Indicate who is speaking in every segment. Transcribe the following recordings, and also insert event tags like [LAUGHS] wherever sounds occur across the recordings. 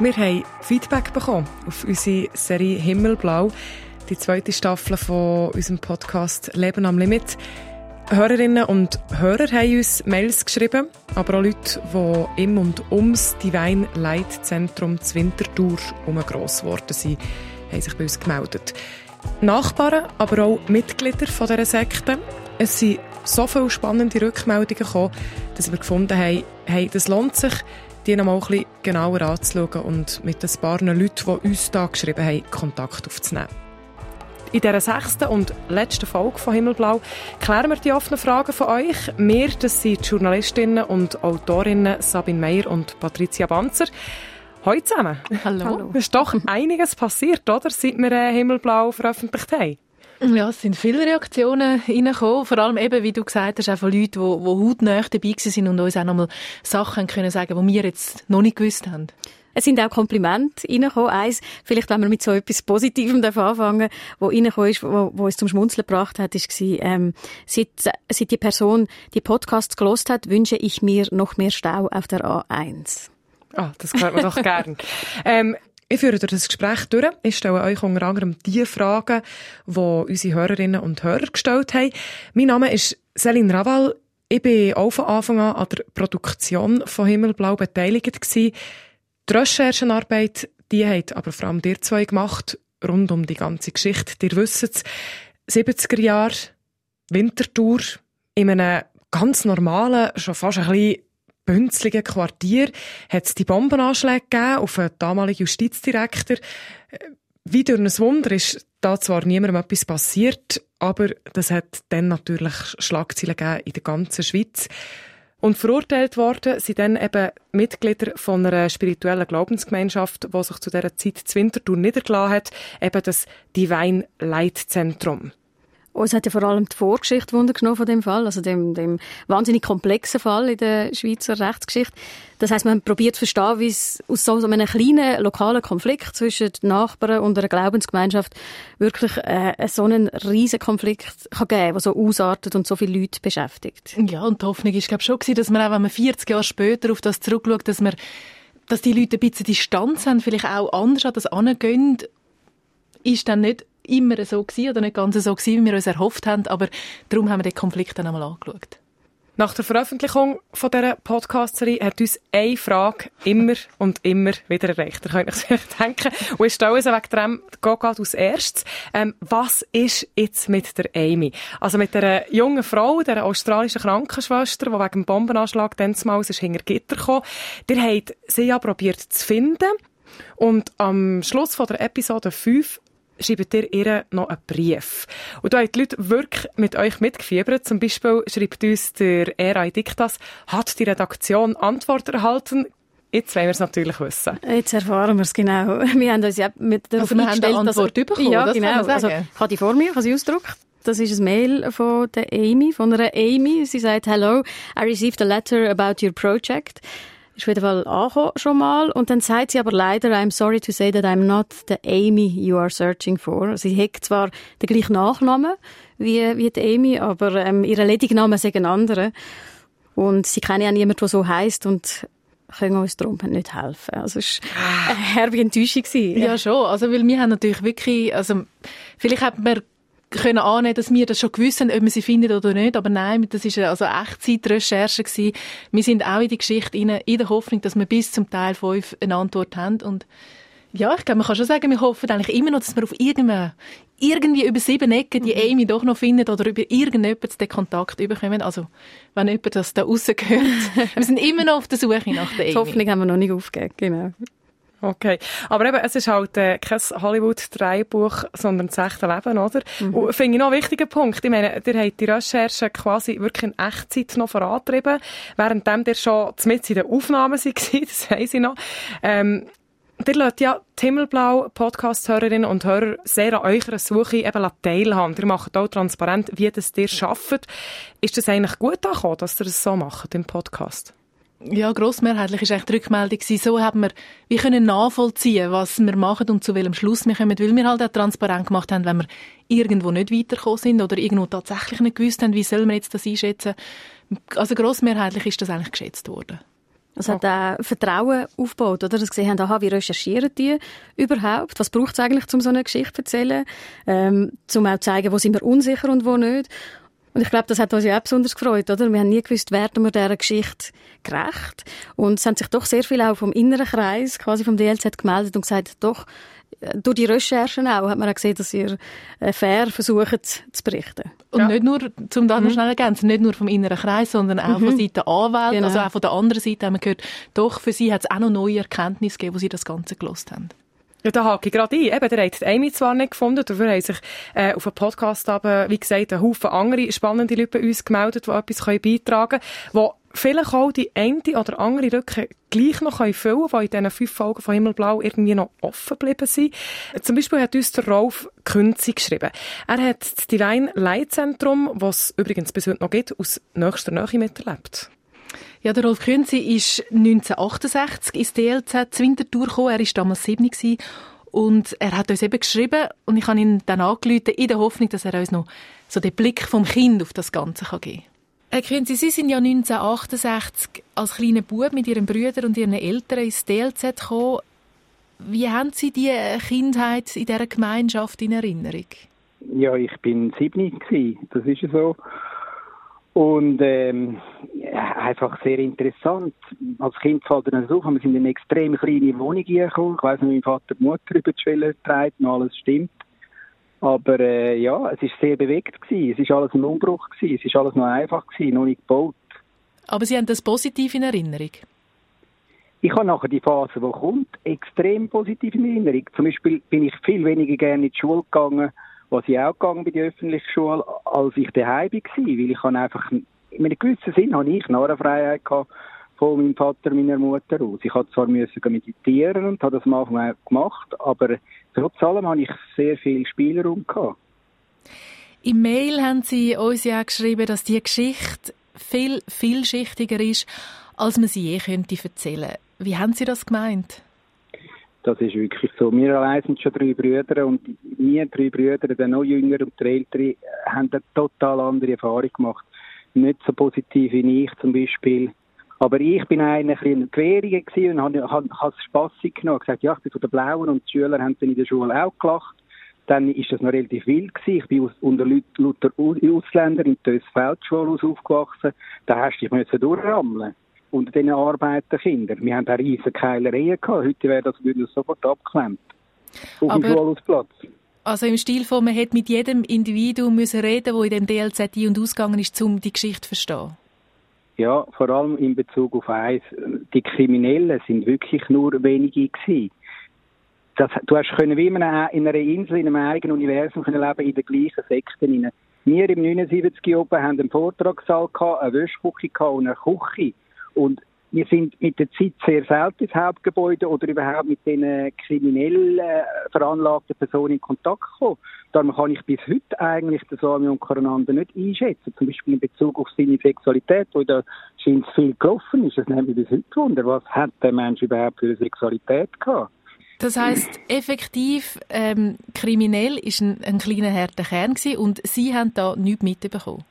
Speaker 1: Wir haben Feedback bekommen auf unsere Serie Himmelblau, die zweite Staffel von unserem Podcast Leben am Limit. Hörerinnen und Hörer haben uns Mails geschrieben, aber auch Leute, die im und ums Divine Light zu Winterthur gross geworden sind, haben sich bei uns gemeldet. Nachbarn, aber auch Mitglieder von dieser Sekte. Es sind so viele spannende Rückmeldungen gekommen, dass wir gefunden haben, hey, das lohnt sich, die noch mal ein bisschen genauer anzuschauen und mit ein paar Leuten, die uns da geschrieben haben, Kontakt aufzunehmen. In dieser sechsten und letzten Folge von Himmelblau klären wir die offenen Fragen von euch. Wir, das sind die Journalistinnen und Autorinnen Sabine Meyer und Patricia Banzer. Hallo zusammen.
Speaker 2: Hallo. Hallo.
Speaker 1: Es ist doch [LAUGHS] einiges passiert, oder? Seit wir äh, Himmelblau veröffentlicht haben.
Speaker 2: Ja, es sind viele Reaktionen reingekommen. Vor allem eben, wie du gesagt hast, auch von Leuten, die, die hautnah dabei waren und uns auch nochmal Sachen können sagen die wir jetzt noch nicht gewusst haben.
Speaker 3: Es sind auch Komplimente reingekommen. Eins, vielleicht wenn wir mit so etwas Positivem anfangen wo reingekommen ist, wo, wo es zum Schmunzeln gebracht hat, ist war, ähm, seit, seit die Person die Podcasts gelost hat, wünsche ich mir noch mehr Stau auf der A1.
Speaker 1: Ah, das hört man doch gern. [LAUGHS] Ähm, ich führe durch das Gespräch durch. Ich stelle euch unter anderem die Fragen, die unsere Hörerinnen und Hörer gestellt haben. Mein Name ist Céline Raval. Ich bin auch von Anfang an an der Produktion von Himmelblau beteiligt. Die Recherchenarbeit, die hat aber vor allem dir zwei gemacht, rund um die ganze Geschichte. Ihr wisst es, 70er Jahre, Wintertour, in einem ganz normalen, schon fast ein bisschen bünzligen Quartier hat es die Bombenanschläge gegeben auf den damaligen Justizdirektor. Wie durch ein Wunder ist da zwar niemandem etwas passiert, aber das hat dann natürlich Schlagzeilen gegeben in der ganzen Schweiz. Und verurteilt worden sind dann eben Mitglieder von einer spirituellen Glaubensgemeinschaft, die sich zu dieser Zeit zu Winterthur niedergelassen hat, eben das Divine Light Zentrum.
Speaker 3: Uns hat ja vor allem die Vorgeschichte Wunder genommen von dem Fall, also dem, dem wahnsinnig komplexen Fall in der Schweizer Rechtsgeschichte. Das heißt, man probiert zu verstehen, wie es aus so einem kleinen lokalen Konflikt zwischen Nachbarn und einer Glaubensgemeinschaft wirklich äh, so einen riesen Konflikt kann geben, der so ausartet und so viele Leute beschäftigt.
Speaker 2: Ja, und die Hoffnung ist glaube schon gewesen, dass man auch, wenn man 40 Jahre später auf das zurückschaut, dass man dass die Leute ein bisschen Distanz haben, vielleicht auch anders an das angehen, ist dann nicht immer so gewesen oder nicht ganz so gewesen, wie wir uns erhofft haben, aber darum haben wir den Konflikt dann einmal angeschaut.
Speaker 1: Nach der Veröffentlichung von dieser Podcast-Serie hat uns eine Frage immer und immer wieder erreicht. Ihr könnt euch vielleicht [LAUGHS] denken. Und ich stelle sie wegen dem geht als erstes. Ähm, was ist jetzt mit der Amy? Also mit der jungen Frau, der australischen Krankenschwester, die wegen dem Bombenanschlag dann mal hinter Gitter kam. Ihr habt sie ja probiert zu finden. Und am Schluss von der Episode 5 schreibt ihr ihr noch einen Brief. Und da haben die Leute wirklich mit euch mitgefiebert. Zum Beispiel schreibt uns der R.I. Diktas, hat die Redaktion Antwort erhalten? Jetzt wollen wir es natürlich wissen.
Speaker 3: Jetzt erfahren wir es genau. [LAUGHS] Wir haben uns ja mit der
Speaker 2: also wir haben eine Antwort dass, bekommen,
Speaker 3: ja, genau. Also, ich habe die vor mir, ich habe sie ausgedruckt. Das ist ein Mail von der Amy, von einer Amy. Sie sagt, Hello, I received a letter about your project ist auf jeden Fall schon mal. Und dann sagt sie aber leider, I'm sorry to say that I'm not the Amy you are searching for. Sie hat zwar den gleichen Nachnamen wie, wie die Amy, aber ähm, ihr Ledignamen ist ein anderer. Und sie kennen ja niemanden, der so heisst und können uns darum nicht helfen. Also es war eine herbe Enttäuschung.
Speaker 2: Ja, schon. Also, weil wir haben natürlich wirklich, also, vielleicht hat man können annehmen, dass wir das schon gewusst haben, ob wir sie finden oder nicht. Aber nein, das ist also Echtzeitrecherche gewesen. Wir sind auch in die Geschichte rein, in der Hoffnung, dass wir bis zum Teil 5 eine Antwort haben. Und ja, ich glaube, man kann schon sagen, wir hoffen eigentlich immer noch, dass wir auf irgendeine, irgendwie über sieben Ecken die mhm. Amy doch noch finden oder über irgendjemanden den Kontakt bekommen. Also, wenn jemand das da rausgehört. [LAUGHS] wir sind immer noch auf der Suche nach der Amy.
Speaker 3: Die Hoffnung haben wir noch nicht aufgegeben, genau.
Speaker 1: Okay. Aber eben, es ist halt äh, kein Hollywood-Dreibuch, sondern das echte Leben, oder? Mhm. Und finde ich noch einen wichtigen Punkt. Ich meine, ihr habt die Recherche quasi wirklich in Echtzeit noch vorantrieben, währenddem ihr schon mit in den Aufnahmen seid, [LAUGHS] das weiss ich noch. Ähm, Ihr lasst ja die Himmelblau Podcast-Hörerinnen und Hörer sehr an eurer Suche eben teilhaben. Ihr macht auch transparent, wie das ihr schafft. Ist das eigentlich gut angekommen, dass ihr das so macht im Podcast?
Speaker 2: Ja, grossmehrheitlich ist eigentlich die Rückmeldung So haben wir, wir können nachvollziehen, was wir machen und zu welchem Schluss wir kommen, weil wir halt auch transparent gemacht haben, wenn wir irgendwo nicht weitergekommen sind oder irgendwo tatsächlich nicht gewusst haben, wie soll man jetzt das einschätzen. Also grossmehrheitlich ist das eigentlich geschätzt worden.
Speaker 3: Es hat auch Vertrauen aufgebaut, oder? Dass sie haben, aha, wie recherchieren die überhaupt? Was braucht es eigentlich, um so eine Geschichte zu erzählen? Ähm, um auch zu zeigen, wo sind wir unsicher und wo nicht. Und ich glaube, das hat uns ja auch besonders gefreut, oder? Wir haben nie gewusst, werden wir dieser Geschichte gerecht? Und es haben sich doch sehr viele auch vom inneren Kreis, quasi vom DLZ gemeldet und gesagt, doch, durch die Recherchen auch hat man auch gesehen, dass ihr äh, fair versucht zu berichten.
Speaker 2: Und ja. nicht nur, zum da noch mhm. schnell ergänzen, nicht nur vom inneren Kreis, sondern auch mhm. von Seiten Anwälte, genau. also auch von der anderen Seite haben wir gehört, doch für sie hat es auch noch neue Erkenntnisse gegeben, wo sie das Ganze gelost haben.
Speaker 1: Ja, da hake ich gerade ein. Eben, der hat Amy zwar nicht gefunden, dafür haben sich äh, auf einem Podcast aber, wie gesagt, ein Haufen andere spannende Leute bei uns gemeldet, die etwas beitragen können, die vielleicht auch die eine oder andere Rücke gleich noch können füllen können, die in diesen fünf Folgen von Himmelblau irgendwie noch offen geblieben sind. Zum Beispiel hat uns der Rolf Künzi geschrieben. Er hat das Divine Leitzentrum, was es übrigens bis heute noch gibt, aus nächster Nähe miterlebt.
Speaker 2: Ja, der Rolf Künzi ist 1968 ins DLZ Winterthur gekommen. Er war damals 7 und er hat uns eben geschrieben und ich habe ihn dann angerufen, in der Hoffnung, dass er uns noch so den Blick vom Kind auf das Ganze kann geben kann. Herr Künzi, Sie sind ja 1968 als kleiner Bub mit Ihren Brüdern und Ihren Eltern ins DLZ gekommen. Wie haben Sie die Kindheit in dieser Gemeinschaft in Erinnerung?
Speaker 4: Ja, ich bin sieben das ist so. Und ähm, ja, einfach sehr interessant. Als Kind fällt dann auf, wir sind in eine extrem kleine Wohnung gekommen. Ich weiss noch, mein Vater die Mutter über die Schwelle trägt und alles stimmt. Aber äh, ja, es ist sehr bewegt gewesen. Es ist alles ein Umbruch gewesen. Es ist alles noch einfach gewesen, noch nicht gebaut.
Speaker 2: Aber Sie haben das positiv in Erinnerung?
Speaker 4: Ich habe nachher die Phase, die kommt, extrem positiv in Erinnerung. Zum Beispiel bin ich viel weniger gerne in die Schule gegangen, was ich auch gegangen bei der öffentlichen Schule, als ich daheim war, weil ich einfach, in einem gewissen Sinn habe ich Narrenfreiheit gehabt von meinem Vater meiner Mutter aus. Ich musste zwar müssen meditieren und habe das am Anfang auch gemacht, aber trotz allem habe ich sehr viel Spielraum gehabt.
Speaker 2: Im Mail haben Sie uns ja geschrieben, dass die Geschichte viel vielschichtiger ist, als man sie je könnte erzählen. Wie haben Sie das gemeint?
Speaker 4: Das ist wirklich so. Wir allein sind schon drei Brüder und wir drei Brüder, der noch jünger und der ältere, haben eine total andere Erfahrung gemacht. Nicht so positiv wie ich zum Beispiel. Aber ich bin einer ein bisschen und habe, habe, habe es spassig genommen. Ich gesagt, ja, ich bin von den Blauen und die Schüler haben dann in der Schule auch gelacht. Dann ist das noch relativ wild gewesen. Ich bin unter Luther Ausländer in der Feldschule aufgewachsen. Da hast du dich durchrammeln unter diesen Arbeiterkindern. Wir haben da riesige Keilereien gehabt. Heute wäre das, würde das sofort abgeklemmt. Auf dem Schulhausplatz.
Speaker 2: Also im Stil von, man hätte mit jedem Individuum müssen reden, das in dem DLZ ein- und ausgegangen ist, um die Geschichte zu verstehen.
Speaker 4: Ja, vor allem in Bezug auf eins. Die Kriminellen sind wirklich nur wenige gewesen. Das, du hast können wie in einer, in einer Insel, in einem eigenen Universum können leben, in den gleichen Sekten. Wir im 79 oben haben einen Vortragssaal gehabt, eine Wäschküche und eine Küche. Und wir sind mit der Zeit sehr selten ins Hauptgebäude oder überhaupt mit den kriminell äh, veranlagten Personen in Kontakt gekommen. Darum kann ich bis heute eigentlich den Samion Karananda nicht einschätzen. Zum Beispiel in Bezug auf seine Sexualität, wo da scheint viel gelaufen ist. Das nimmt mich bis heute wunder. Was hat der Mensch überhaupt für eine Sexualität gehabt?
Speaker 2: Das heißt effektiv, ähm, kriminell ist ein, ein kleiner harter Kern gewesen und Sie haben da nichts mitbekommen?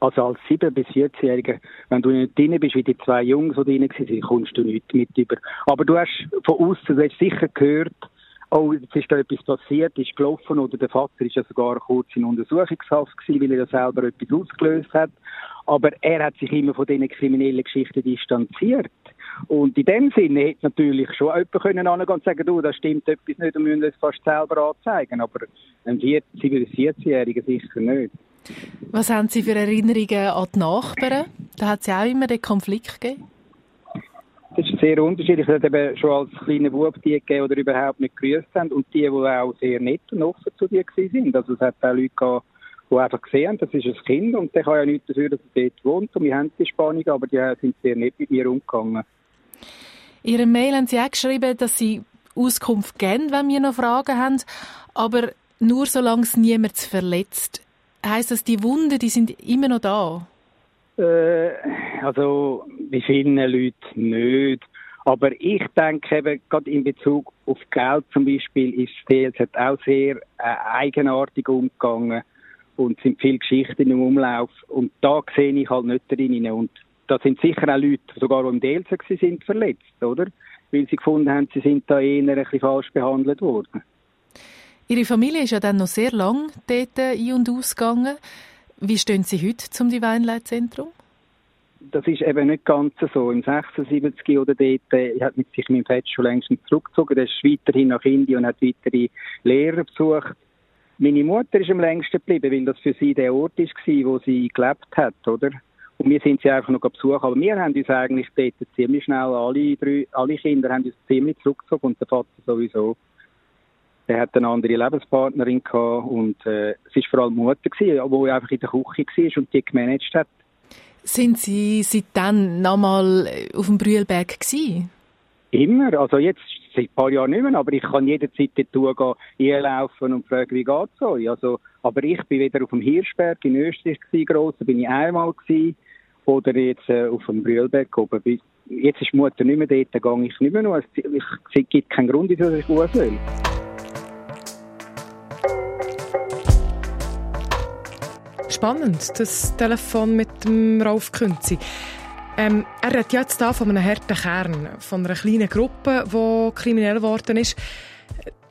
Speaker 4: Also als 7- bis 14-Jähriger, wenn du nicht drin bist, wie die zwei Jungs, die drin waren, kommst du nicht mit über. Aber du hast von außen, du hast sicher gehört, oh, jetzt ist da etwas passiert, ist gelaufen, oder der Vater ist ja sogar kurz in Untersuchungshaft gewesen, weil er ja selber etwas ausgelöst hat. Aber er hat sich immer von diesen kriminellen Geschichten distanziert. Und in dem Sinne hätte natürlich schon jemand können und sagen, du, das stimmt etwas nicht und müssen es fast selber anzeigen. Aber ein 7- bis 14-Jähriger sicher nicht.
Speaker 2: Was haben Sie für Erinnerungen an die Nachbarn? Da hat es ja auch immer den Konflikt gegeben.
Speaker 4: Das ist sehr unterschiedlich. Es hat eben schon als kleiner Bub die gegeben, die überhaupt nicht gegrüßt haben und die, die auch sehr nett und offen zu dir sind. Also es hat auch Leute gehabt, die einfach gesehen haben, das ist ein Kind und der kann ja nichts dafür, dass er dort wohnt und wir haben die Spannung, aber die sind sehr nett mit mir umgegangen.
Speaker 2: In Ihrem Mail haben Sie auch geschrieben, dass Sie Auskunft geben, wenn wir noch Fragen haben, aber nur solange es niemand verletzt. Heißt das, die Wunden, die sind immer noch da?
Speaker 4: Äh, also bei vielen Leuten nicht. Aber ich denke eben, gerade in Bezug auf Geld zum Beispiel, ist hat auch sehr äh, eigenartig umgegangen und sind viele Geschichten im Umlauf. Und da sehe ich halt nicht drin. Und da sind sicher auch Leute, sogar die im DLC sind, verletzt, oder? Weil sie gefunden haben, sie sind da eher ein bisschen falsch behandelt worden.
Speaker 2: Ihre Familie ist ja dann noch sehr lang dort ein- und ausgegangen. Wie stehen Sie heute zum Divine-Leitzentrum?
Speaker 4: Das ist eben nicht ganz so. Im 76 oder dort äh, hat sich mein Vater schon längst zurückgezogen. Er ist weiterhin nach Indien und hat weitere Lehrer besucht. Meine Mutter ist am längsten geblieben, weil das für sie der Ort war, wo sie gelebt hat, oder? Und wir sind sie einfach noch besuchen. Aber wir haben uns eigentlich dort ziemlich schnell, alle, drei, alle Kinder haben uns ziemlich zurückgezogen und der Vater sowieso. Er hat eine andere Lebenspartnerin gehabt und äh, es war vor allem Mutter, gewesen, die einfach in der Küche war und die gemanagt hat.
Speaker 2: Sind Sie seitdem nochmal auf dem Brühlberg gewesen?
Speaker 4: Immer, also jetzt seit ein paar Jahren nicht mehr, aber ich kann jederzeit dort gehen, einlaufen und fragen, wie geht's euch? Also, aber ich bin wieder auf dem Hirschberg in Österreich gewesen, gross, da bin ich einmal gewesen, oder jetzt äh, auf dem Brühlberg oben. Jetzt ist die Mutter nicht mehr dort, da gehe ich nicht mehr noch. Es es gibt keinen Grund, wieso ich gehen soll.
Speaker 1: Spannend, das Telefon mit dem Rolf Künzi. Ähm, er redet jetzt da von einem harten Kern, von einer kleinen Gruppe, die kriminell geworden ist.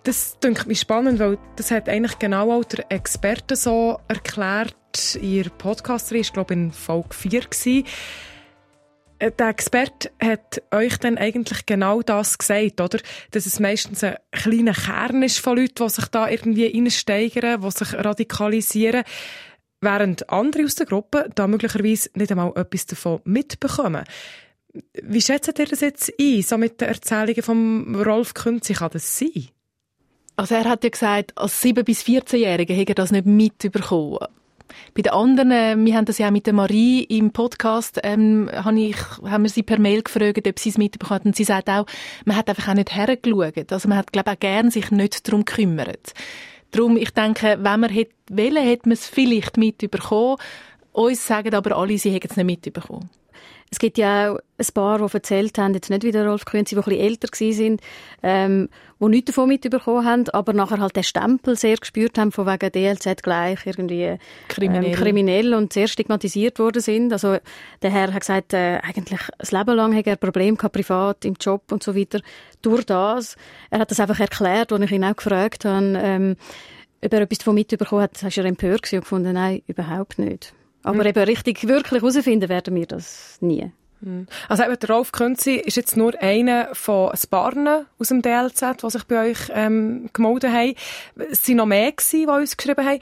Speaker 1: Das denke mich spannend, weil das hat eigentlich genau auch der Experte so erklärt in ihrer podcast ich glaube in Folge 4 gewesen. Äh, Der Experte hat euch dann eigentlich genau das gesagt, oder? Dass es meistens ein kleiner Kern ist von Leuten, die sich da irgendwie reinsteigern, die sich radikalisieren, während andere aus der Gruppe da möglicherweise nicht einmal etwas davon mitbekommen. Wie schätzt ihr das jetzt ein, so mit den Erzählungen von Rolf Künzi? Kann das sein?
Speaker 2: Also er hat ja gesagt, als 7- bis 14-Jährige hätte er das nicht mitbekommen. Bei den anderen, äh, wir haben das ja auch mit der Marie im Podcast, ähm, habe ich, haben wir sie per Mail gefragt, ob sie es mitbekommen hat. Und sie sagt auch, man hat einfach auch nicht hergeschaut. Also man hat, glaube ich, auch gern sich nicht darum gekümmert. Darum, ich denke, wenn man hätte wollen, hätte man es vielleicht mitbekommen. Uns sagen aber alle, sie hätten es nicht mitbekommen.
Speaker 3: Es gibt ja auch ein paar, die erzählt haben, jetzt nicht wie der Rolf Künzi, die ein bisschen älter waren, ähm, die nichts davon mitbekommen haben, aber nachher halt den Stempel sehr gespürt haben, von wegen DLZ gleich irgendwie
Speaker 2: Kriminell.
Speaker 3: Ähm, kriminell und sehr stigmatisiert worden sind. Also der Herr hat gesagt, äh, eigentlich das Leben lang hat er Probleme gehabt, privat, im Job und so weiter. Durch das, er hat das einfach erklärt, als ich ihn auch gefragt habe, ähm, ob er etwas davon mitbekommen hat, ist er empört gewesen und gefunden, nein, überhaupt nicht. Aber eben richtig, wirklich herausfinden werden wir das nie.
Speaker 1: Also eben, der Rolf Künzi ist jetzt nur einer von ein paar aus dem DLZ, die sich bei euch ähm, gemeldet haben. Es waren noch mehr, gewesen, die uns geschrieben haben.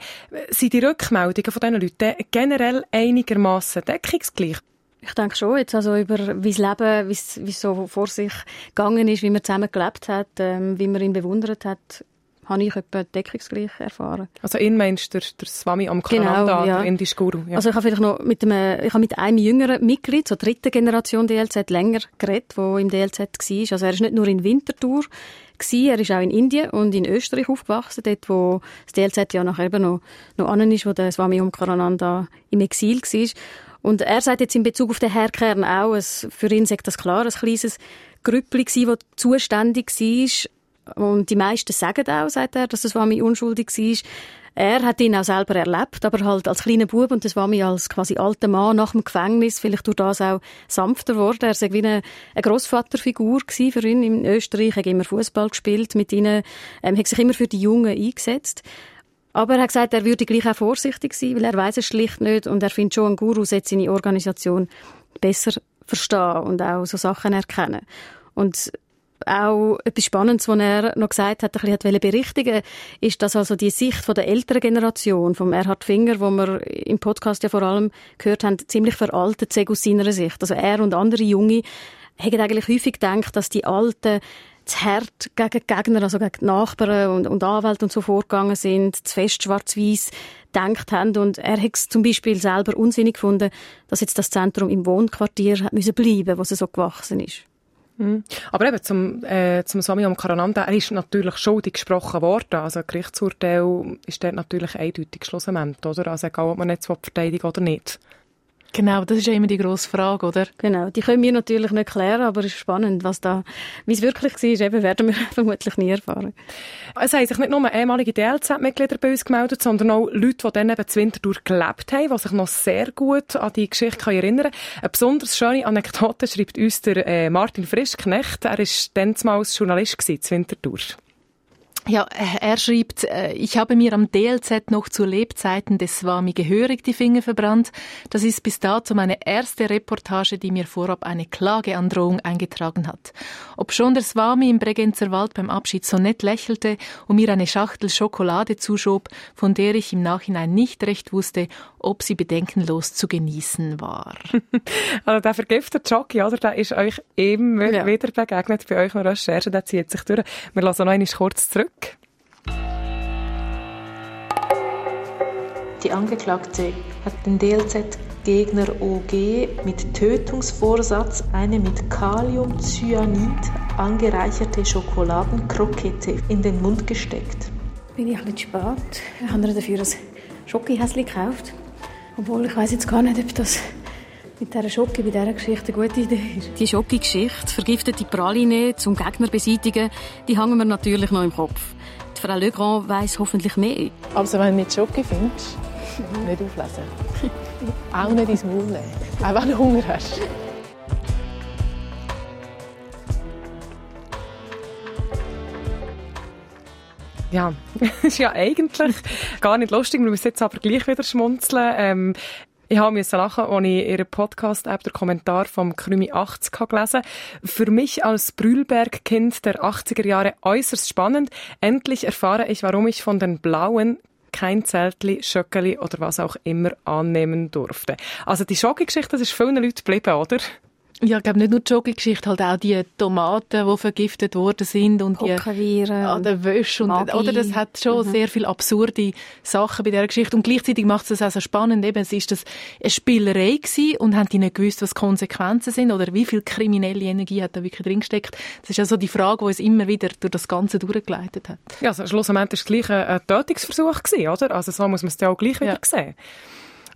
Speaker 1: Sind die Rückmeldungen von diesen Leuten generell einigermaßen deckungsgleich?
Speaker 3: Ich denke schon, jetzt also über wie das Leben, wie es, wie es so vor sich gegangen ist, wie man zusammen gelebt hat, ähm, wie man ihn bewundert hat, habe ich etwa deckungsgleich erfahren.
Speaker 1: Also ihn meinst du, der, der Swami Amkarananda,
Speaker 3: Genau, ja.
Speaker 1: der indische Guru? Ja.
Speaker 3: Also ich habe vielleicht noch mit einem, ich habe mit einem jüngeren Mitglied, so dritte Generation DLZ, länger geredet, wo im DLZ war. Also er ist nicht nur in Winterthur gewesen, er ist auch in Indien und in Österreich aufgewachsen, dort wo das DLZ ja nachher eben noch, noch an ist, wo der Swami Omkarananda im Exil war. Und er sagt jetzt in Bezug auf den Herrkern auch, es, für ihn sagt das klar, ein kleines Grüppli gsi, das zuständig war. Und die meisten sagen auch, sagt er, dass das Swami unschuldig war. Er hat ihn auch selber erlebt, aber halt als kleiner Bub und das Swami als quasi alter Mann nach dem Gefängnis, vielleicht durch das auch sanfter geworden. Er sei wie eine, eine Grossvaterfigur gewesen für ihn in Österreich. Er hat immer Fußball gespielt mit ihnen, ähm, hat sich immer für die Jungen eingesetzt. Aber er hat gesagt, er würde gleich auch vorsichtig sein, weil er weiß es schlicht nicht und er findet schon, ein Guru sollte seine Organisation besser verstehen und auch so Sachen erkennen. Und auch etwas Spannendes, was er noch gesagt hat, ein bisschen berichtigen, ist, dass also die Sicht von der älteren Generation, vom Erhard Finger, wo wir im Podcast ja vor allem gehört haben, ziemlich veraltet sei aus seiner Sicht. Also er und andere Junge haben eigentlich häufig gedacht, dass die Alten zu hart gegen Gegner, also gegen Nachbarn und, und Anwälte und so vorgegangen sind, zu fest schwarz-weiß gedacht haben. Und er hat es zum Beispiel selber unsinnig gefunden, dass jetzt das Zentrum im Wohnquartier hat müssen bleiben, wo es so gewachsen ist.
Speaker 1: Mhm. Aber eben zum, äh, zum Swami Amkarananda, er ist natürlich schuldig gesprochen worden. Also Gerichtsurteil ist dort natürlich eindeutig schlussendlich, oder? Also egal, ob man jetzt verteidigen oder nicht.
Speaker 2: Genau, das ist ja immer die grosse Frage, oder?
Speaker 3: Genau, die können wir natürlich nicht klären, aber es ist spannend, was da, wie es wirklich war, eben werden wir [LAUGHS] vermutlich nie erfahren.
Speaker 1: Es haben sich nicht nur ehemalige DLZ-Mitglieder bei uns gemeldet, sondern auch Leute, die dann eben zu Winterthur gelebt haben, die sich noch sehr gut an die Geschichte erinnern können. Eine besonders schöne Anekdote schreibt uns der äh, Martin Frischknecht. Er war dann Journalist zu Winterthur.
Speaker 2: Ja, er schreibt, äh, ich habe mir am DLZ noch zu Lebzeiten des Swami gehörig die Finger verbrannt. Das ist bis dato meine erste Reportage, die mir vorab eine Klageandrohung eingetragen hat. Ob schon der Swami im Bregenzer Wald beim Abschied so nett lächelte und mir eine Schachtel Schokolade zuschob, von der ich im Nachhinein nicht recht wusste, ob sie bedenkenlos zu genießen war. [LAUGHS]
Speaker 1: also der vergiftete Jockey, oder? Der ist euch immer ja. wieder begegnet bei euch in Recherche, der zieht sich durch. Wir lassen noch einmal kurz zurück.
Speaker 5: Die Angeklagte hat den DLZ-Gegner OG mit Tötungsvorsatz eine mit Kaliumcyanid angereicherte Schokoladenkrokette in den Mund gesteckt.
Speaker 3: Bin ich ein bisschen spät. Ich habe dafür ein Schokohäschen gekauft. Obwohl ich weiß jetzt gar nicht, ob das mit dieser Schocke bei dieser Geschichte eine gute Idee ist. Die Schocke-Geschichte, vergiftete Praline zum Gegner beseitigen, die hängen mir natürlich noch im Kopf. Die Frau Legrand weiss hoffentlich mehr.
Speaker 2: Also wenn du nicht Schocke findest, nicht auflesen. Auch nicht ins Maul nehmen. Auch wenn du Hunger hast.
Speaker 1: Ja, [LAUGHS] ist ja eigentlich gar nicht lustig. Wir müssen jetzt aber gleich wieder schmunzeln. Ähm, ich habe müssen lachen, als ich in ihrer Podcast-App den Kommentar vom Krümi 80 gelesen Für mich als Brühlberg-Kind der 80er Jahre äußerst spannend. Endlich erfahre ich, warum ich von den blauen kein Zeltli, Schöckeli oder was auch immer annehmen durfte. Also die Schockgeschichte, das ist vielen Leuten geblieben, oder?
Speaker 2: Ja, ich glaube nicht nur die Jogging-Geschichte, halt auch die Tomaten, die vergiftet worden sind und die
Speaker 3: an
Speaker 2: der Wäsche und Magie. oder das hat schon mhm. sehr viele absurde Sachen bei dieser Geschichte und gleichzeitig macht es das auch so spannend. Eben, es ist das eine Spielerei gewesen und haben die nicht gewusst, was die Konsequenzen sind oder wie viel kriminelle Energie hat da wirklich drin gesteckt. Das ist also die Frage, die uns immer wieder durch das Ganze durchgeleitet hat.
Speaker 1: Ja, also schlussendlich war es gleich ein Tötungsversuch gewesen, oder? Also so muss man es ja auch gleich wieder ja. sehen.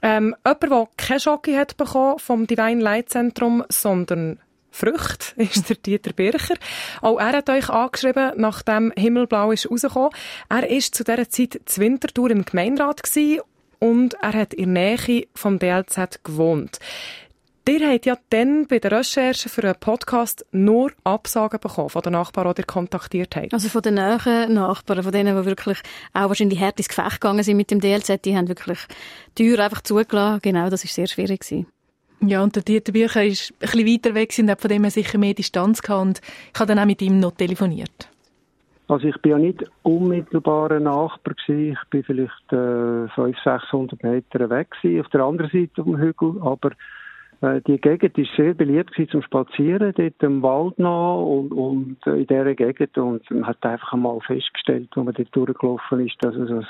Speaker 1: Ähm, jemand, der keine Schocke hat bekommen vom Divine Light Zentrum, sondern Früchte, [LAUGHS] ist der Dieter Bircher. Auch er hat euch angeschrieben, nachdem Himmelblau ist rausgekommen. Er ist zu dieser Zeit zu Winterthur im Gemeinderat gewesen und er hat in der Nähe vom DLZ gewohnt. Ihr habt ja dann bei der Recherche für einen Podcast nur Absagen bekommen von den Nachbarn, die ihr kontaktiert habt.
Speaker 3: Also von den nahen Nachbarn, von denen, die wirklich auch wahrscheinlich hart ins Gefecht gegangen sind mit dem DLZ, die haben wirklich die Tür einfach zugelassen. Genau, das war sehr schwierig. Gewesen.
Speaker 2: Ja, und der Dieter Bücher war ein bisschen weiter weg und hat von dem her sicher mehr Distanz gehabt und ich habe dann auch mit ihm noch telefoniert.
Speaker 6: Also ich bin ja nicht unmittelbarer Nachbar gewesen. Ich bin vielleicht äh, 500, 600 Meter weg gewesen, auf der anderen Seite vom Hügel, aber die Gegend ist sehr beliebt zum Spazieren, dort im Wald noch und, und äh, in dieser Gegend. Und man hat einfach einmal festgestellt, als man dort durchgelaufen ist, dass es ein,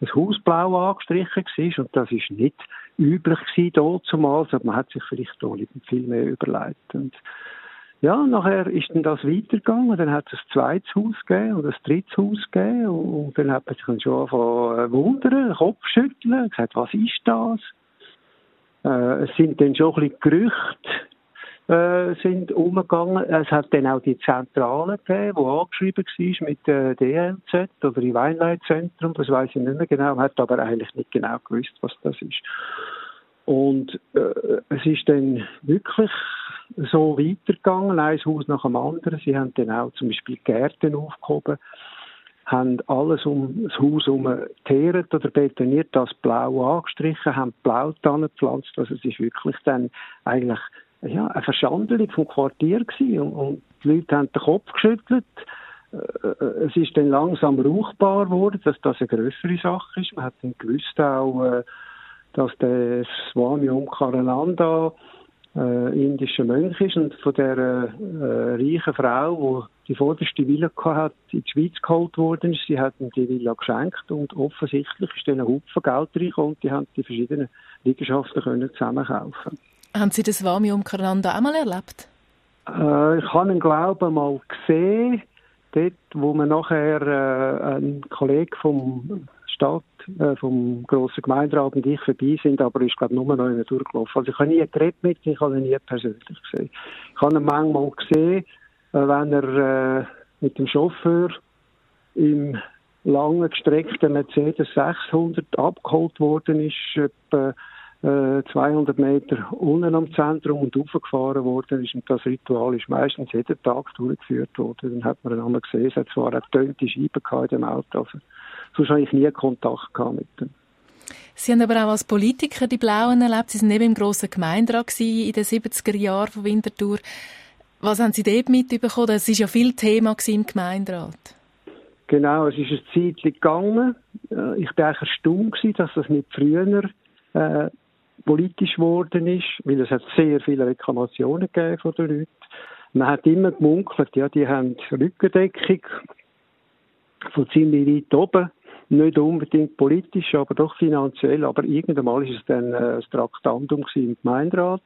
Speaker 6: ein Haus blau angestrichen war. Und das ist nicht üblich gewesen dort zumal. Also man hat sich vielleicht da viel mehr überlegt. Und ja, nachher ist dann das weitergegangen. Dann hat es ein zweites Haus gegeben und ein drittes Haus gegeben. Und dann hat man sich dann schon angefangen wundern, Kopf schütteln, gesagt, was ist das? Äh, es sind dann schon ein bisschen Gerüchte äh, sind umgegangen. Es hat dann auch die Zentrale gegeben, die angeschrieben war mit der DLZ oder im Weinleitzentrum, das weiß ich nicht mehr genau, hat aber eigentlich nicht genau gewusst, was das ist. Und äh, es ist dann wirklich so weitergegangen, ein Haus nach dem anderen. Sie haben dann auch zum Beispiel Gärten aufgehoben haben alles um das Haus herum teert oder betoniert, das blau angestrichen, haben Blautannen gepflanzt. Also es ist wirklich dann eigentlich ja, eine Verschandelung vom Quartier gewesen. Und, und die Leute haben den Kopf geschüttelt. Äh, äh, es ist dann langsam ruchbar geworden, dass das eine größere Sache ist. Man hat dann gewusst auch, äh, dass der Swami Omkarananda äh, indischer Mönch ist und von der äh, reichen Frau, die die vorderste Villa hat, in die Schweiz geholt worden ist. Sie hat ihm die Villa geschenkt und offensichtlich ist dann ein Haufen Geld reingekommen und die haben die verschiedenen Liegenschaften können zusammenkaufen.
Speaker 2: Haben Sie das Swami Umkarnanda auch mal erlebt?
Speaker 6: Äh, ich habe ihn, glaube ich, mal gesehen, dort, wo man nachher äh, ein Kollege vom Stadt äh, vom grossen Gemeinderat und ich vorbei sind, aber ist, glaube nur noch einer durchgelaufen. Also ich habe nie geredet mit ihm, ich habe ihn nie persönlich gesehen. Ich habe ihn manchmal gesehen, äh, wenn er äh, mit dem Chauffeur im langen gestreckten Mercedes 600 abgeholt worden ist, etwa 200 äh, Meter unten am Zentrum und aufgefahren worden ist. Und das Ritual ist meistens jeden Tag durchgeführt worden. Dann hat man ihn einmal gesehen, es hat zwar eine tönte Scheibe in dem Auto, also sonst habe ich nie Kontakt gehabt mit ihm.
Speaker 2: Sie haben aber auch als Politiker die Blauen erlebt. Sie sind eben im grossen Gemeinderat in den 70er Jahren von Winterthur. Was haben Sie dort mitbekommen? Es war ja viel Thema im Gemeinderat.
Speaker 6: Genau, es ist eine Zeit gegangen. Äh, ich war erstaunt, dass das nicht früher äh, politisch geworden ist, weil es hat sehr viele Reklamationen gegeben von den Leuten. Man hat immer gemunkelt, ja, die haben Rückendeckung von ziemlich weit oben. Nicht unbedingt politisch, aber doch finanziell. Aber irgendwann ist es dann äh, das Traktandum im Gemeinderat.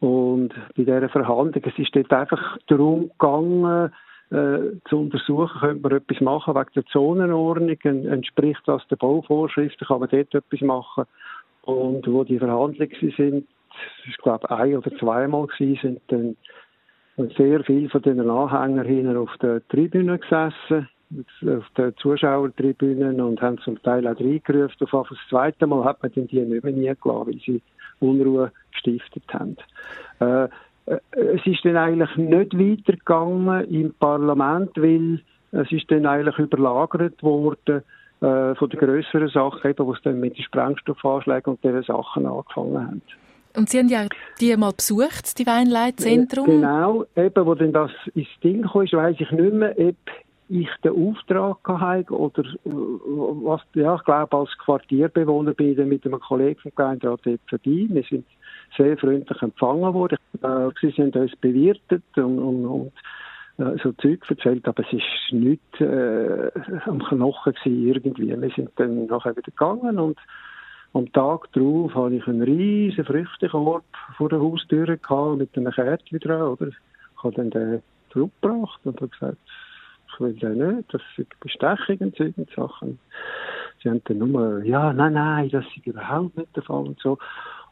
Speaker 6: Und bei dieser Verhandlung, es ist dort einfach darum gegangen, äh, zu untersuchen, könnte man etwas machen wegen der Zonenordnung, entspricht das der Bauvorschriften, kann man dort etwas machen. Und wo die Verhandlungen sind, ich glaube ein oder zweimal gewesen, sind dann sehr viele von den Anhängern hinten auf der Tribüne gesessen, auf den Zuschauertribünen und haben zum Teil auch reingerufen. Auf das zweite Mal hat man dann die nicht mehr nie gelassen, weil sie Unruhe gestiftet haben. Äh, äh, es ist dann eigentlich nicht weitergegangen im Parlament, weil es ist dann eigentlich überlagert worden äh, von den grösseren Sachen, eben, wo es dann mit den Sprengstoffanschlägen und diesen Sachen angefangen haben.
Speaker 2: Und Sie haben ja die mal besucht, die Weinleitzentrum.
Speaker 6: Genau, eben, wo denn das ins Ding kam, weiss ich nicht mehr, ob ich den Auftrag hatte oder äh, was, ja, ich glaube, als Quartierbewohner bin ich mit einem Kollegen vom Gemeinderat dort vorbei. Wir sind sehr freundlich empfangen worden. Äh, sie sind uns bewirtet und, und, und äh, so Zeug erzählt, aber es ist nicht äh, am Knochen gewesen, irgendwie. Wir sind dann nachher wieder gegangen und am Tag darauf hatte ich einen riesen Früchtekorb vor der Haustür gehabt, mit einem Kärtchen dran, oder? Ich habe dann den zurückgebracht und habe gesagt, den nicht, das sind Bestechungen und Sachen. Sie haben dann nur, ja, nein, nein, das ist überhaupt nicht der Fall und so.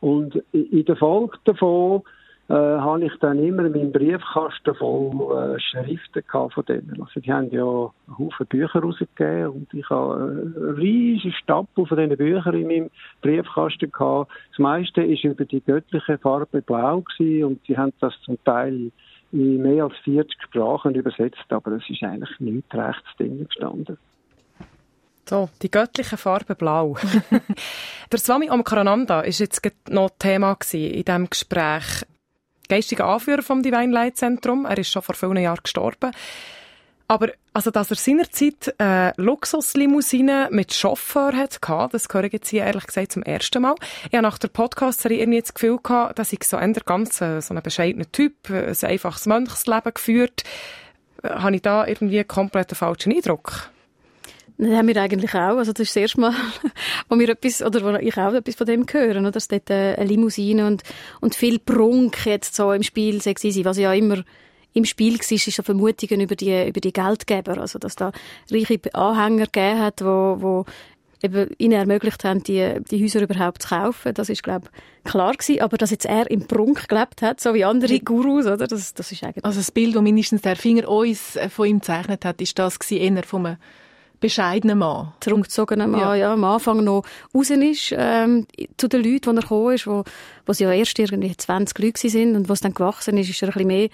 Speaker 6: Und in der Folge davon äh, habe ich dann immer in meinem Briefkasten voll äh, Schriften von denen. Also die haben ja einen Haufen Bücher rausgegeben und ich habe einen riesigen Stapel von diesen Büchern in meinem Briefkasten gehabt. Das meiste ist über die göttliche Farbe blau gewesen und sie haben das zum Teil in mehr als 40 Sprachen übersetzt, aber es ist eigentlich nicht rechts drin gestanden.
Speaker 1: So, die göttliche Farbe Blau. [LAUGHS] der Swami Omkarananda ist jetzt noch Thema in diesem Gespräch. Geistiger Anführer vom Divine Light Zentrum. Er ist schon vor vielen Jahren gestorben. Aber also, dass er seinerzeit äh, Luxuslimousine mit Chauffeur hat das höre ich jetzt hier ehrlich gesagt zum ersten Mal. Ich habe nach der Podcast-Serie irgendwie das Gefühl gehabt, dass ich so ein ganz äh, so ein bescheidener Typ, äh, ein einfaches Mönchsleben geführt. Äh, habe ich da irgendwie einen falschen Eindruck?
Speaker 3: Das haben wir eigentlich auch. Also das ist das erste Mal, [LAUGHS] wo wir etwas, oder wo ich auch etwas von dem höre? Dass dort äh, eine Limousine und, und viel Prunk jetzt so im Spiel sei, was ja immer im Spiel war, ist eine Vermutungen über die, über die Geldgeber. Also, dass da reiche Anhänger gegeben hat, wo, wo eben ihnen ermöglicht haben, die, die Häuser überhaupt zu kaufen. Das ist, glaube ich, klar gewesen. Aber dass jetzt er im Prunk gelebt hat, so wie andere Gurus, oder? Das, das ist eigentlich...
Speaker 2: Also das Bild, das mindestens der Finger uns äh, von ihm gezeichnet hat, ist das gewesen, eher von einem bescheidenen Mann.
Speaker 3: Zurückgezogener Mann, ja. ja. Am Anfang noch raus ist, ähm, zu den Leuten, die er gekommen ist, wo, wo sie ja erst irgendwie 20 Leute sind und was dann gewachsen ist, ist er ein bisschen mehr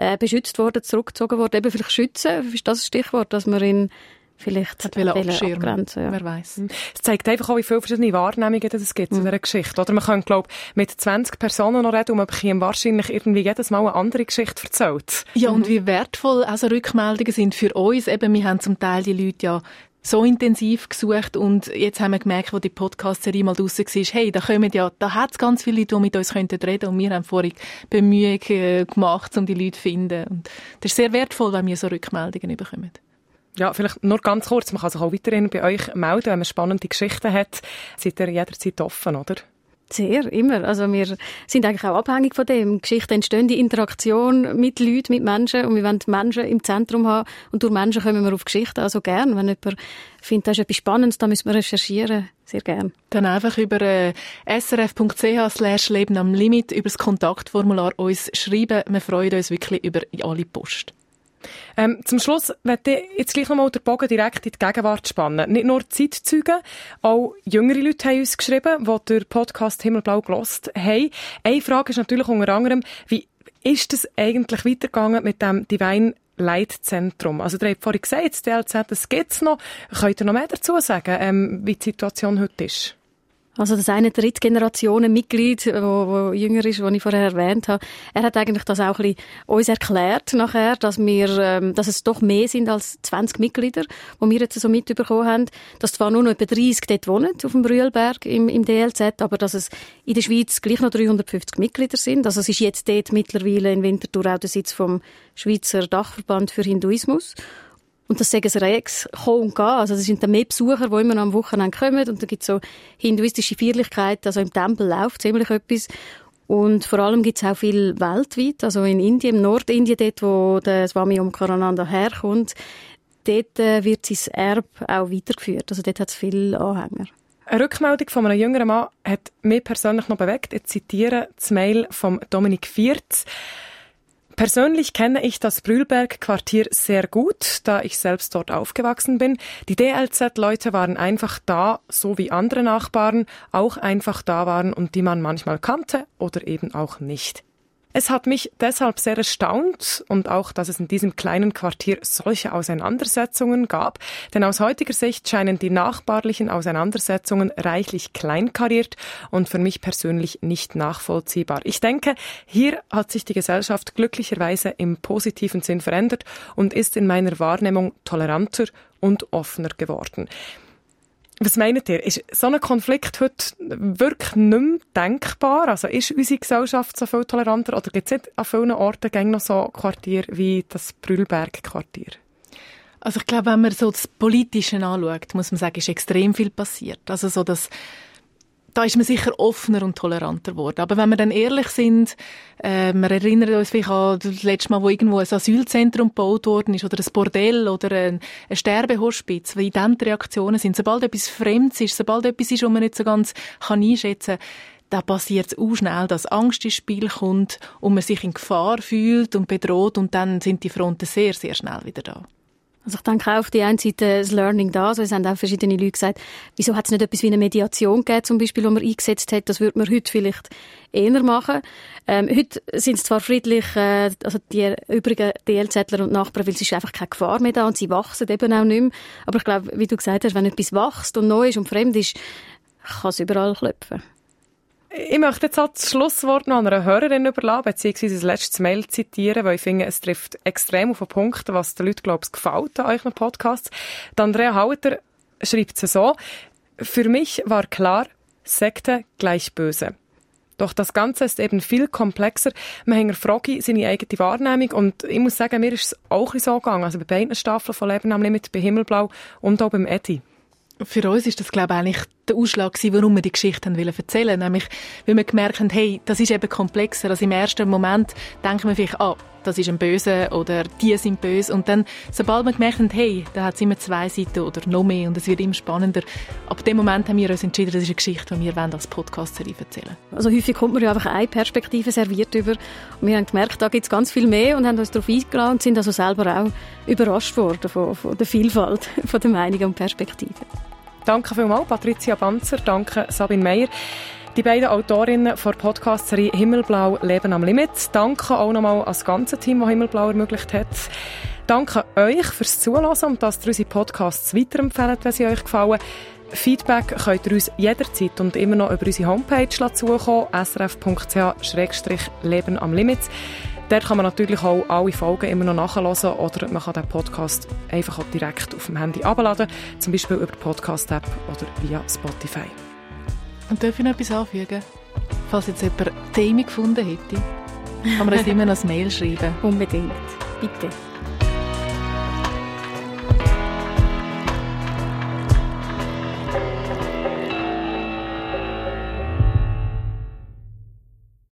Speaker 3: äh, beschützt worden, zurückgezogen worden. Eben vielleicht schützen, ist das ein Stichwort, dass man ihn vielleicht
Speaker 2: hat abgrenzen ja. Wer weiß.
Speaker 1: Mhm. Es zeigt einfach auch, wie viele verschiedene Wahrnehmungen es gibt mhm. zu dieser Geschichte. Oder man kann, glaube mit 20 Personen noch reden und man bekommt wahrscheinlich irgendwie jedes Mal eine andere Geschichte erzählt.
Speaker 2: Ja, und wie wertvoll also Rückmeldungen sind für uns. Eben, wir haben zum Teil die Leute ja so intensiv gesucht und jetzt haben wir gemerkt, wo die Podcast-Serie mal draussen war, hey, da kommen ja, da hat es ganz viele Leute, die mit uns reden könnten und wir haben vorhin Bemühungen äh, gemacht, um die Leute zu finden. Und das ist sehr wertvoll, wenn wir so Rückmeldungen bekommen.
Speaker 1: Ja, vielleicht nur ganz kurz, man kann sich auch weiterhin bei euch melden, wenn man spannende Geschichten hat. Seid ihr jederzeit offen, oder?
Speaker 3: Sehr, immer. Also wir sind eigentlich auch abhängig von dem. Geschichten entstehen die Interaktion mit Leuten, mit Menschen und wir wollen Menschen im Zentrum haben und durch Menschen kommen wir auf Geschichten. Also gern, wenn jemand findet, das ist etwas Spannendes, da müssen wir recherchieren. Sehr gern.
Speaker 2: Dann einfach über äh, srf.ch slash Leben am Limit über das Kontaktformular uns schreiben. Wir freuen uns wirklich über alle Post.
Speaker 1: Ähm, zum Schluss möchte ich jetzt gleich nochmal den Bogen direkt in die Gegenwart spannen. Nicht nur Zeitzeugen, auch jüngere Leute haben uns geschrieben, die den Podcast Himmelblau gelost haben. Eine Frage ist natürlich unter anderem, wie ist es eigentlich weitergegangen mit dem Divine Leitzentrum. Also, ihr habt vorhin gesagt, das DLZ, das gibt es noch. Könnt ihr noch mehr dazu sagen, ähm, wie die Situation heute ist?
Speaker 3: Also das eine Drittgenerationen-Mitglied, wo, wo jünger ist, das ich vorher erwähnt habe, er hat eigentlich das auch ein bisschen uns erklärt nachher, dass wir, ähm, dass es doch mehr sind als 20 Mitglieder, die wir jetzt so mitbekommen haben, dass zwar nur noch etwa 30 dort wohnen, auf dem Brühlberg im, im DLZ, aber dass es in der Schweiz gleich noch 350 Mitglieder sind. Also es ist jetzt dort mittlerweile in Winterthur auch der Sitz vom Schweizer Dachverband für Hinduismus. Und das sagen sie Rex, kommen und gehen. Also, das sind dann mehr Besucher, die immer noch am Wochenende kommen. Und da gibt es so hinduistische Feierlichkeiten. Also, im Tempel läuft ziemlich etwas. Und vor allem gibt es auch viel weltweit. Also, in Indien, im Nordindien, dort, wo der Swami Omkarananda herkommt, dort äh, wird sein Erbe auch weitergeführt. Also, dort hat es viele Anhänger.
Speaker 1: Eine Rückmeldung von einem jüngeren Mann hat mich persönlich noch bewegt. Ich zitiere das Mail von Dominik Viertz. Persönlich kenne ich das Brühlberg-Quartier sehr gut, da ich selbst dort aufgewachsen bin. Die DLZ-Leute waren einfach da, so wie andere Nachbarn auch einfach da waren und die man manchmal kannte oder eben auch nicht. Es hat mich deshalb sehr erstaunt und auch, dass es in diesem kleinen Quartier solche Auseinandersetzungen gab, denn aus heutiger Sicht scheinen die nachbarlichen Auseinandersetzungen reichlich kleinkariert und für mich persönlich nicht nachvollziehbar. Ich denke, hier hat sich die Gesellschaft glücklicherweise im positiven Sinn verändert und ist in meiner Wahrnehmung toleranter und offener geworden. Was meint ihr? Ist so ein Konflikt heute wirklich nicht mehr denkbar? Also ist unsere Gesellschaft so viel toleranter oder gibt es an vielen Orten noch so Quartier wie das Brühlberg-Quartier?
Speaker 2: Also ich glaube, wenn man so das Politische anschaut, muss man sagen, ist extrem viel passiert. Also so das da ist man sicher offener und toleranter geworden. Aber wenn wir dann ehrlich sind, äh, wir erinnern uns vielleicht an das letzte Mal, wo irgendwo ein Asylzentrum gebaut worden ist oder ein Bordell oder ein, ein Sterbehospiz, wie dann die Reaktionen sind. Sobald etwas Fremdes ist, sobald etwas ist, was man nicht so ganz kann einschätzen kann, da passiert es auch schnell, dass Angst ins Spiel kommt und man sich in Gefahr fühlt und bedroht und dann sind die Fronten sehr, sehr schnell wieder da.
Speaker 3: Also ich denke auch auf die einen Seite das Learning da. Also es haben auch verschiedene Leute gesagt, wieso hat es nicht etwas wie eine Mediation gegeben, zum Beispiel, wo man eingesetzt hat. Das würde man heute vielleicht eher machen. Ähm, heute sind es zwar friedlich, äh, also die übrigen DLZler und Nachbarn, weil es ist einfach keine Gefahr mehr da und sie wachsen eben auch nicht mehr. Aber ich glaube, wie du gesagt hast, wenn etwas wächst und neu ist und fremd ist, kann es überall klopfen.
Speaker 1: Ich möchte jetzt halt das Schlusswort noch einer Hörerin überlassen, beziehungsweise das letzte Mail zitieren, weil ich finde, es trifft extrem auf den Punkt, was den Leuten, glaube ich, gefällt an euren Podcasts. Andrea Hauter schreibt es so, für mich war klar, Sekte gleich böse. Doch das Ganze ist eben viel komplexer. Man hängt Frage seine eigene Wahrnehmung und ich muss sagen, mir ist es auch so gegangen. Also bei beiden Staffeln von Leben am Limit, bei Himmelblau und auch beim Eddie.
Speaker 2: Für uns ist das, glaube ich, eigentlich der Ausschlag gewesen, warum wir die Geschichte erzählen Nämlich, weil wir gemerkt haben, hey, das ist eben komplexer. Also im ersten Moment denken wir vielleicht, ah, das ist ein Böse oder die sind böse. Und dann, sobald wir gemerkt haben, hey, da hat es immer zwei Seiten oder noch mehr und es wird immer spannender, ab dem Moment haben wir uns entschieden, das ist eine Geschichte, die wir als Podcast-Serie erzählen
Speaker 3: Also häufig kommt man ja einfach eine Perspektive serviert über. Und wir haben gemerkt, da gibt es ganz viel mehr und haben uns darauf eingeladen und sind also selber auch überrascht worden von, von der Vielfalt [LAUGHS] von der Meinungen und Perspektiven.
Speaker 1: Danke vielmals, Patricia Banzer, danke Sabine Meyer. Die beiden Autorinnen der Podcast-Serie Himmelblau Leben am Limit. Danke auch nochmal an das ganze Team, das Himmelblau ermöglicht hat. Danke euch fürs Zuhören und dass ihr unsere Podcasts weiterempfehlen, wenn sie euch gefallen. Feedback könnt ihr uns jederzeit und immer noch über unsere Homepage zukommen, srf.ch-leben am Limit. Dort kann man natürlich auch alle Folgen immer noch nachhören oder man kann den Podcast einfach auch direkt auf dem Handy abladen, zum Beispiel über die Podcast-App oder via Spotify.
Speaker 2: Und darf ich noch etwas anfügen? Falls jetzt jemand Themen gefunden hätte, kann man uns [LAUGHS] immer noch ein Mail schreiben.
Speaker 3: Unbedingt. Bitte.